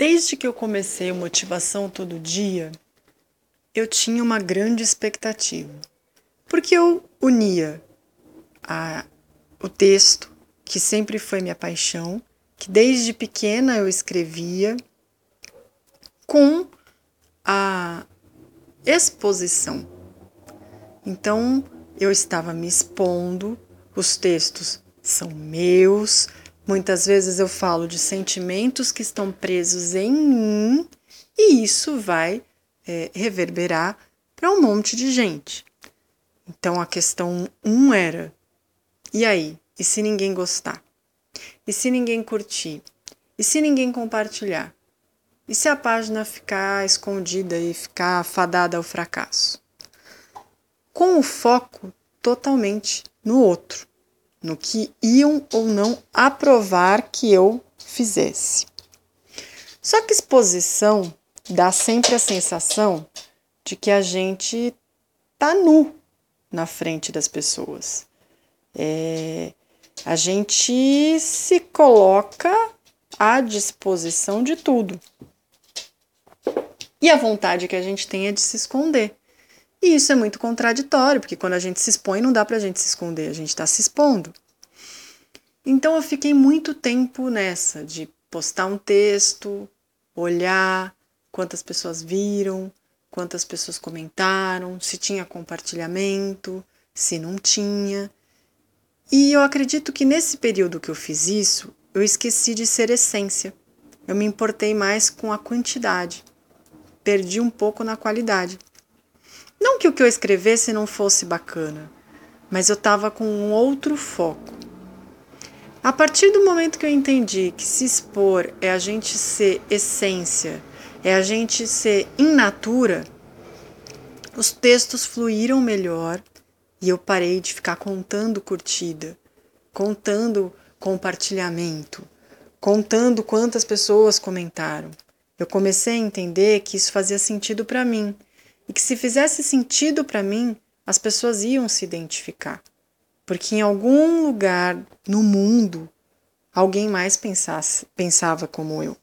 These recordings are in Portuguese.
Desde que eu comecei o Motivação Todo Dia, eu tinha uma grande expectativa, porque eu unia a, o texto, que sempre foi minha paixão, que desde pequena eu escrevia, com a exposição. Então eu estava me expondo, os textos são meus, Muitas vezes eu falo de sentimentos que estão presos em mim e isso vai é, reverberar para um monte de gente. Então a questão um era: e aí? E se ninguém gostar? E se ninguém curtir? E se ninguém compartilhar? E se a página ficar escondida e ficar fadada ao fracasso? Com o foco totalmente no outro no que iam ou não aprovar que eu fizesse. Só que exposição dá sempre a sensação de que a gente tá nu na frente das pessoas. É, a gente se coloca à disposição de tudo. E a vontade que a gente tem é de se esconder. E isso é muito contraditório, porque quando a gente se expõe, não dá para a gente se esconder, a gente está se expondo. Então eu fiquei muito tempo nessa, de postar um texto, olhar quantas pessoas viram, quantas pessoas comentaram, se tinha compartilhamento, se não tinha. E eu acredito que nesse período que eu fiz isso, eu esqueci de ser essência. Eu me importei mais com a quantidade. Perdi um pouco na qualidade. Não que o que eu escrevesse não fosse bacana, mas eu estava com um outro foco. A partir do momento que eu entendi que se expor é a gente ser essência, é a gente ser in natura, os textos fluíram melhor e eu parei de ficar contando curtida, contando compartilhamento, contando quantas pessoas comentaram. Eu comecei a entender que isso fazia sentido para mim e que se fizesse sentido para mim, as pessoas iam se identificar. Porque em algum lugar no mundo alguém mais pensasse, pensava como eu.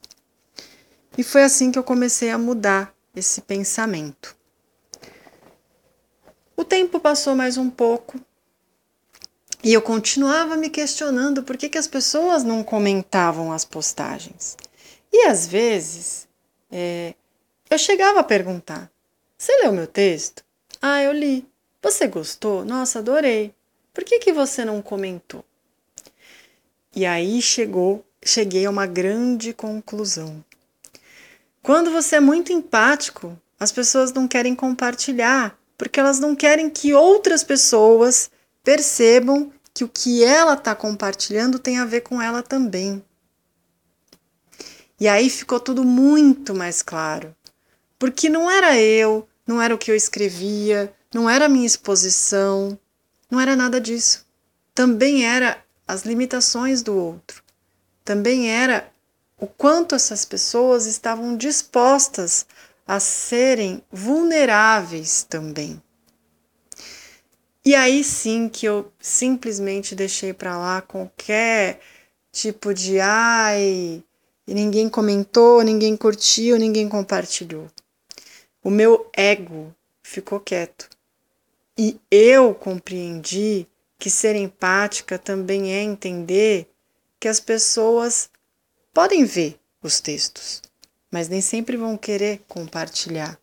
E foi assim que eu comecei a mudar esse pensamento. O tempo passou mais um pouco e eu continuava me questionando por que, que as pessoas não comentavam as postagens. E às vezes é, eu chegava a perguntar: você leu meu texto? Ah, eu li. Você gostou? Nossa, adorei. Por que, que você não comentou? E aí chegou, cheguei a uma grande conclusão. Quando você é muito empático, as pessoas não querem compartilhar, porque elas não querem que outras pessoas percebam que o que ela está compartilhando tem a ver com ela também. E aí ficou tudo muito mais claro. Porque não era eu, não era o que eu escrevia, não era a minha exposição, não era nada disso. Também era as limitações do outro. Também era o quanto essas pessoas estavam dispostas a serem vulneráveis também. E aí sim que eu simplesmente deixei para lá qualquer tipo de ai, ninguém comentou, ninguém curtiu, ninguém compartilhou. O meu ego ficou quieto. E eu compreendi que ser empática também é entender que as pessoas podem ver os textos, mas nem sempre vão querer compartilhar.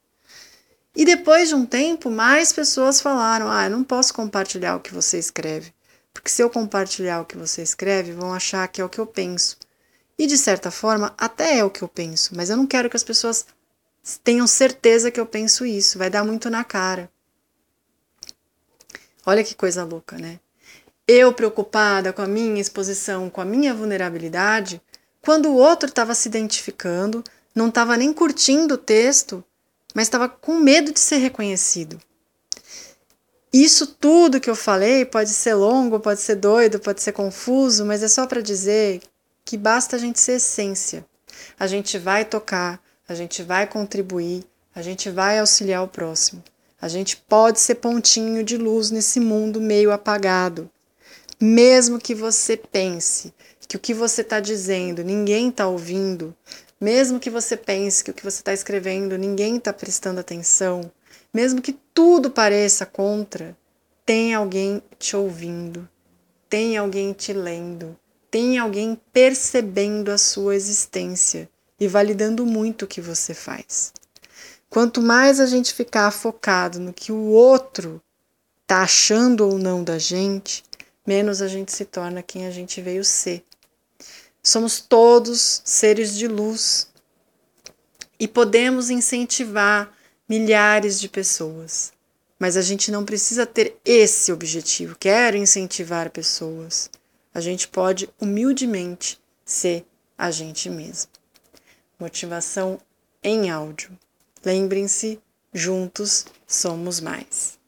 E depois de um tempo, mais pessoas falaram: Ah, eu não posso compartilhar o que você escreve, porque se eu compartilhar o que você escreve, vão achar que é o que eu penso. E de certa forma, até é o que eu penso, mas eu não quero que as pessoas tenham certeza que eu penso isso, vai dar muito na cara. Olha que coisa louca, né? Eu preocupada com a minha exposição, com a minha vulnerabilidade, quando o outro estava se identificando, não estava nem curtindo o texto, mas estava com medo de ser reconhecido. Isso tudo que eu falei pode ser longo, pode ser doido, pode ser confuso, mas é só para dizer que basta a gente ser essência. A gente vai tocar, a gente vai contribuir, a gente vai auxiliar o próximo. A gente pode ser pontinho de luz nesse mundo meio apagado. Mesmo que você pense que o que você está dizendo ninguém está ouvindo, mesmo que você pense que o que você está escrevendo ninguém está prestando atenção, mesmo que tudo pareça contra, tem alguém te ouvindo, tem alguém te lendo, tem alguém percebendo a sua existência e validando muito o que você faz. Quanto mais a gente ficar focado no que o outro está achando ou não da gente, menos a gente se torna quem a gente veio ser. Somos todos seres de luz e podemos incentivar milhares de pessoas, mas a gente não precisa ter esse objetivo. Quero incentivar pessoas. A gente pode humildemente ser a gente mesmo. Motivação em áudio. Lembrem-se, juntos somos mais.